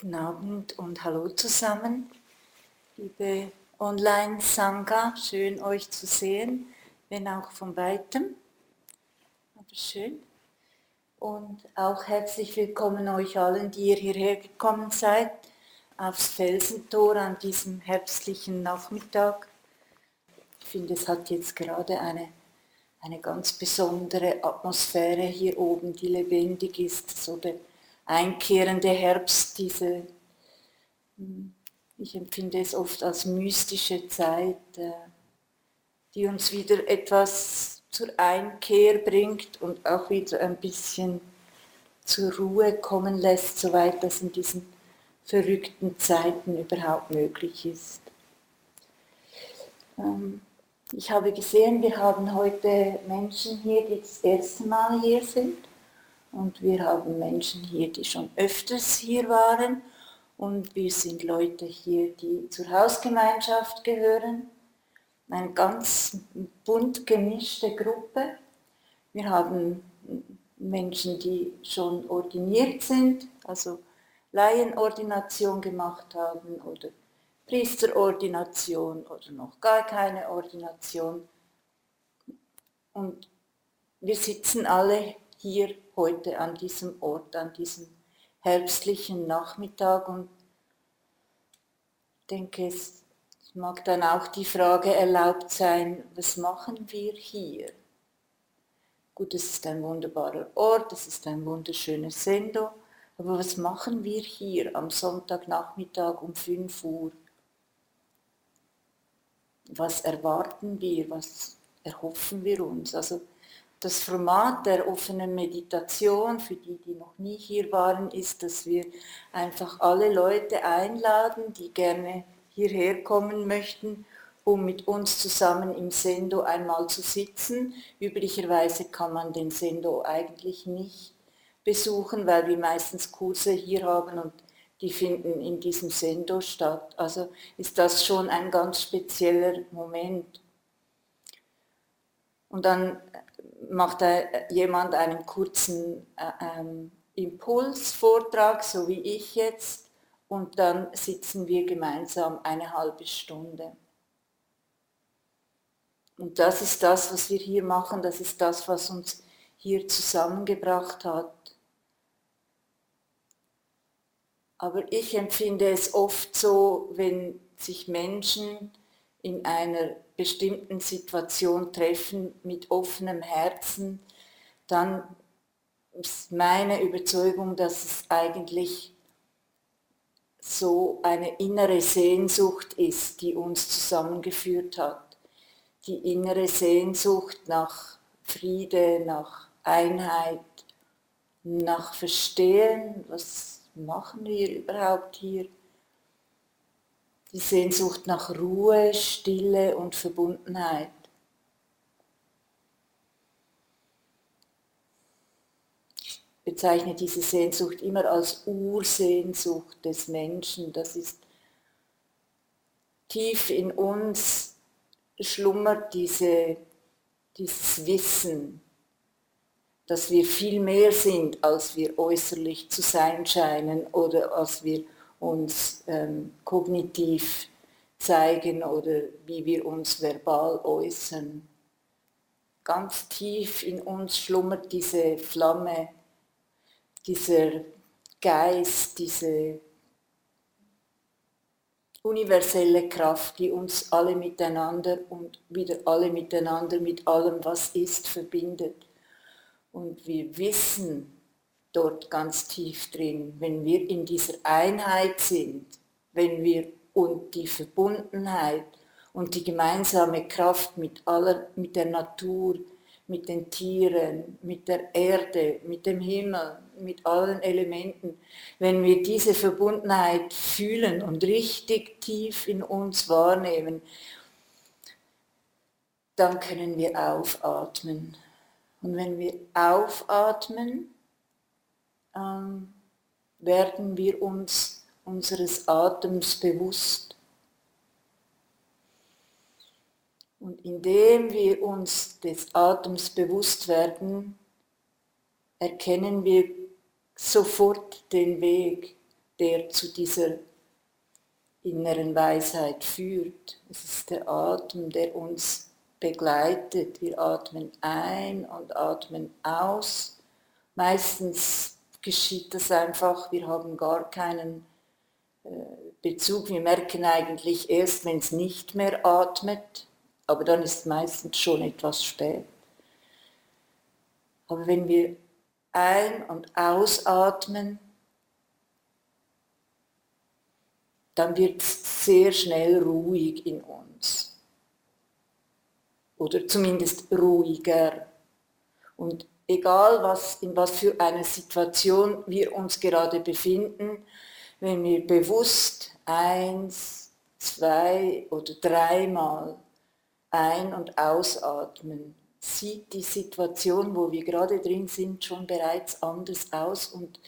Guten Abend und hallo zusammen, liebe Online-Sangha, schön euch zu sehen, wenn auch von weitem, aber schön. Und auch herzlich willkommen euch allen, die ihr hierher gekommen seid, aufs Felsentor an diesem herbstlichen Nachmittag. Ich finde, es hat jetzt gerade eine, eine ganz besondere Atmosphäre hier oben, die lebendig ist, so der einkehrende Herbst, diese, hm, ich empfinde es oft als mystische Zeit, äh, die uns wieder etwas zur Einkehr bringt und auch wieder ein bisschen zur Ruhe kommen lässt, soweit das in diesen verrückten Zeiten überhaupt möglich ist. Ähm, ich habe gesehen, wir haben heute Menschen hier, die das erste Mal hier sind. Und wir haben Menschen hier, die schon öfters hier waren. Und wir sind Leute hier, die zur Hausgemeinschaft gehören. Eine ganz bunt gemischte Gruppe. Wir haben Menschen, die schon ordiniert sind, also Laienordination gemacht haben oder Priesterordination oder noch gar keine Ordination. Und wir sitzen alle hier heute an diesem Ort, an diesem herbstlichen Nachmittag und denke, es mag dann auch die Frage erlaubt sein, was machen wir hier? Gut, es ist ein wunderbarer Ort, es ist ein wunderschönes Sendo, aber was machen wir hier am Sonntagnachmittag um 5 Uhr? Was erwarten wir, was erhoffen wir uns? Also das Format der offenen Meditation, für die, die noch nie hier waren, ist, dass wir einfach alle Leute einladen, die gerne hierher kommen möchten, um mit uns zusammen im Sendo einmal zu sitzen. Üblicherweise kann man den Sendo eigentlich nicht besuchen, weil wir meistens Kurse hier haben und die finden in diesem Sendo statt. Also ist das schon ein ganz spezieller Moment. Und dann macht jemand einen kurzen äh, ähm, Impulsvortrag, so wie ich jetzt, und dann sitzen wir gemeinsam eine halbe Stunde. Und das ist das, was wir hier machen, das ist das, was uns hier zusammengebracht hat. Aber ich empfinde es oft so, wenn sich Menschen in einer bestimmten Situation treffen mit offenem Herzen, dann ist meine Überzeugung, dass es eigentlich so eine innere Sehnsucht ist, die uns zusammengeführt hat. Die innere Sehnsucht nach Friede, nach Einheit, nach Verstehen, was machen wir überhaupt hier die Sehnsucht nach Ruhe, Stille und Verbundenheit. Ich bezeichne diese Sehnsucht immer als Ursehnsucht des Menschen. Das ist tief in uns schlummert diese, dieses Wissen, dass wir viel mehr sind, als wir äußerlich zu sein scheinen oder als wir uns ähm, kognitiv zeigen oder wie wir uns verbal äußern. Ganz tief in uns schlummert diese Flamme, dieser Geist, diese universelle Kraft, die uns alle miteinander und wieder alle miteinander mit allem, was ist, verbindet. Und wir wissen, dort ganz tief drin, wenn wir in dieser Einheit sind, wenn wir und die Verbundenheit und die gemeinsame Kraft mit aller, mit der Natur, mit den Tieren, mit der Erde, mit dem Himmel, mit allen Elementen, wenn wir diese Verbundenheit fühlen und richtig tief in uns wahrnehmen, dann können wir aufatmen. Und wenn wir aufatmen, ähm, werden wir uns unseres Atems bewusst. Und indem wir uns des Atems bewusst werden, erkennen wir sofort den Weg, der zu dieser inneren Weisheit führt. Es ist der Atem, der uns begleitet. Wir atmen ein und atmen aus. Meistens geschieht das einfach, wir haben gar keinen äh, Bezug. Wir merken eigentlich erst, wenn es nicht mehr atmet, aber dann ist meistens schon etwas spät. Aber wenn wir ein- und ausatmen, dann wird es sehr schnell ruhig in uns. Oder zumindest ruhiger. Und egal was, in was für einer Situation wir uns gerade befinden, wenn wir bewusst eins, zwei oder dreimal ein- und ausatmen, sieht die Situation, wo wir gerade drin sind, schon bereits anders aus und,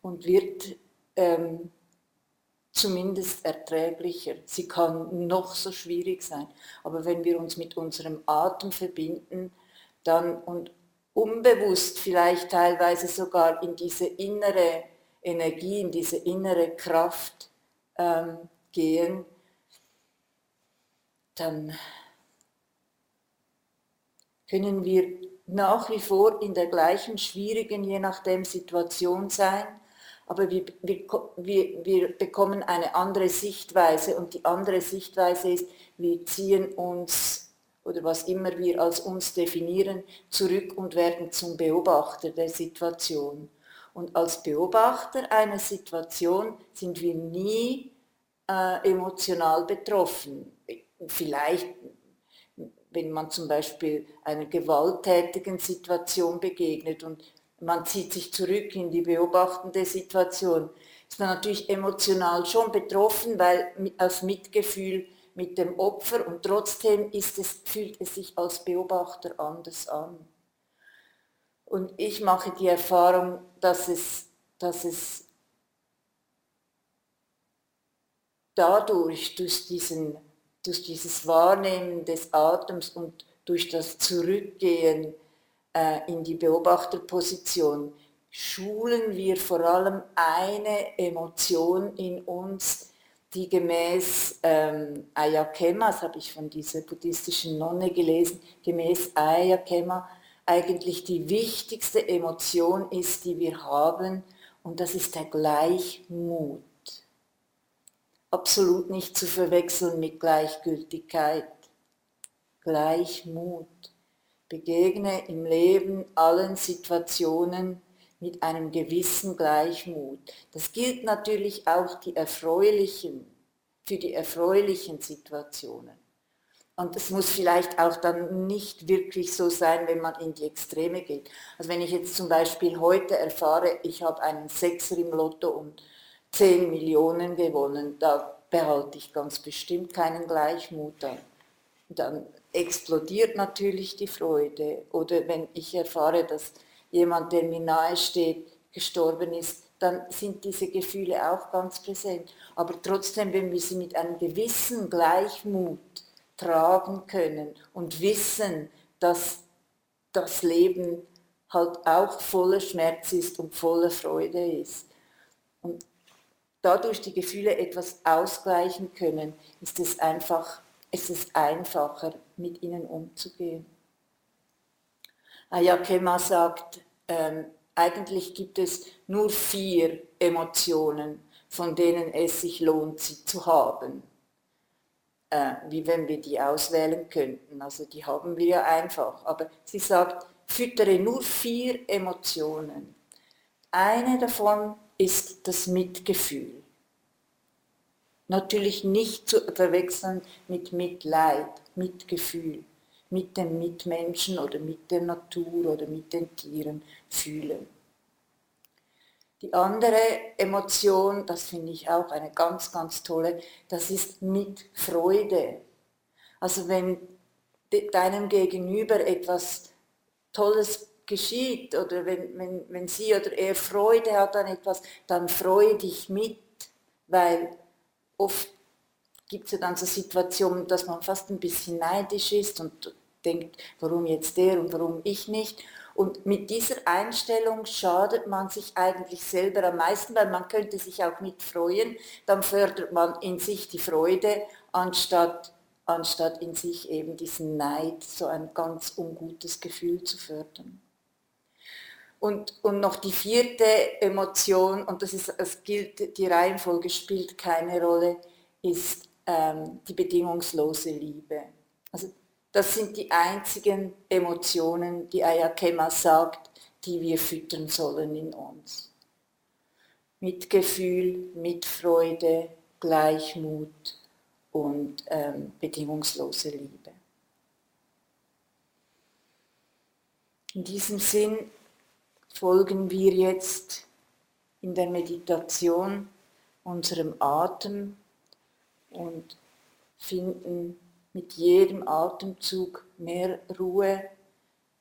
und wird ähm, zumindest erträglicher. Sie kann noch so schwierig sein, aber wenn wir uns mit unserem Atem verbinden, dann und unbewusst vielleicht teilweise sogar in diese innere Energie, in diese innere Kraft ähm, gehen, dann können wir nach wie vor in der gleichen schwierigen, je nachdem Situation sein, aber wir, wir, wir, wir bekommen eine andere Sichtweise und die andere Sichtweise ist, wir ziehen uns oder was immer wir als uns definieren, zurück und werden zum Beobachter der Situation. Und als Beobachter einer Situation sind wir nie äh, emotional betroffen. Vielleicht, wenn man zum Beispiel einer gewalttätigen Situation begegnet und man zieht sich zurück in die beobachtende Situation, ist man natürlich emotional schon betroffen, weil aus Mitgefühl mit dem Opfer und trotzdem ist es, fühlt es sich als Beobachter anders an. Und ich mache die Erfahrung, dass es, dass es dadurch, durch, diesen, durch dieses Wahrnehmen des Atems und durch das Zurückgehen äh, in die Beobachterposition schulen wir vor allem eine Emotion in uns, die gemäß ähm, Ayakema, das habe ich von dieser buddhistischen Nonne gelesen, gemäß Ayakema eigentlich die wichtigste Emotion ist, die wir haben, und das ist der Gleichmut. Absolut nicht zu verwechseln mit Gleichgültigkeit. Gleichmut. Begegne im Leben allen Situationen mit einem gewissen Gleichmut. Das gilt natürlich auch die erfreulichen, für die erfreulichen Situationen. Und es muss vielleicht auch dann nicht wirklich so sein, wenn man in die Extreme geht. Also wenn ich jetzt zum Beispiel heute erfahre, ich habe einen Sechser im Lotto und 10 Millionen gewonnen, da behalte ich ganz bestimmt keinen Gleichmut an. Dann explodiert natürlich die Freude. Oder wenn ich erfahre, dass jemand, der mir nahe steht, gestorben ist, dann sind diese Gefühle auch ganz präsent. Aber trotzdem, wenn wir sie mit einem gewissen Gleichmut tragen können und wissen, dass das Leben halt auch voller Schmerz ist und voller Freude ist. Und dadurch die Gefühle etwas ausgleichen können, ist es einfach es ist einfacher, mit ihnen umzugehen. Ayakema sagt, ähm, eigentlich gibt es nur vier Emotionen, von denen es sich lohnt, sie zu haben. Äh, wie wenn wir die auswählen könnten. Also die haben wir ja einfach. Aber sie sagt, füttere nur vier Emotionen. Eine davon ist das Mitgefühl. Natürlich nicht zu verwechseln mit Mitleid, Mitgefühl, mit dem Mitmenschen oder mit der Natur oder mit den Tieren fühlen. Die andere Emotion, das finde ich auch eine ganz, ganz tolle, das ist mit Freude. Also wenn deinem Gegenüber etwas Tolles geschieht oder wenn, wenn, wenn sie oder er Freude hat an etwas, dann freue dich mit, weil oft gibt es ja dann so Situationen, dass man fast ein bisschen neidisch ist und denkt, warum jetzt der und warum ich nicht. Und mit dieser Einstellung schadet man sich eigentlich selber am meisten, weil man könnte sich auch mit freuen, dann fördert man in sich die Freude, anstatt, anstatt in sich eben diesen Neid, so ein ganz ungutes Gefühl zu fördern. Und, und noch die vierte Emotion, und das ist, es gilt, die Reihenfolge spielt keine Rolle, ist ähm, die bedingungslose Liebe. Also das sind die einzigen Emotionen, die Ayakema sagt, die wir füttern sollen in uns. Mitgefühl, Mitfreude, Gleichmut und ähm, bedingungslose Liebe. In diesem Sinn folgen wir jetzt in der Meditation unserem Atem und finden mit jedem Atemzug mehr Ruhe,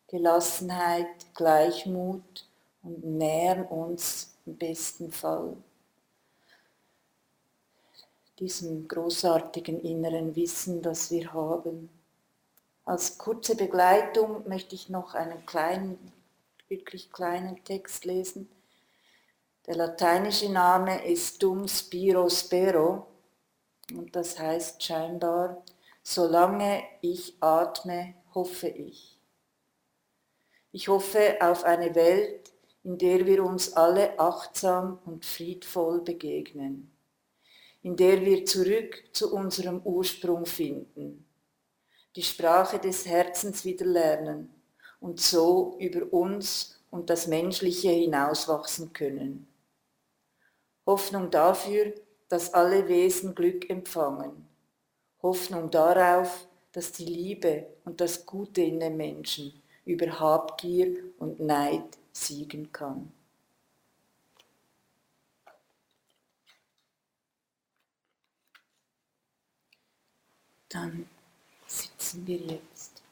Gelassenheit, Gleichmut und nähern uns im besten Fall diesem großartigen inneren Wissen, das wir haben. Als kurze Begleitung möchte ich noch einen kleinen wirklich kleinen Text lesen. Der lateinische Name ist Dum Spiro Spero und das heißt scheinbar, solange ich atme, hoffe ich. Ich hoffe auf eine Welt, in der wir uns alle achtsam und friedvoll begegnen, in der wir zurück zu unserem Ursprung finden, die Sprache des Herzens wieder lernen und so über uns und das Menschliche hinauswachsen können. Hoffnung dafür, dass alle Wesen Glück empfangen. Hoffnung darauf, dass die Liebe und das Gute in den Menschen über Habgier und Neid siegen kann. Dann sitzen wir jetzt.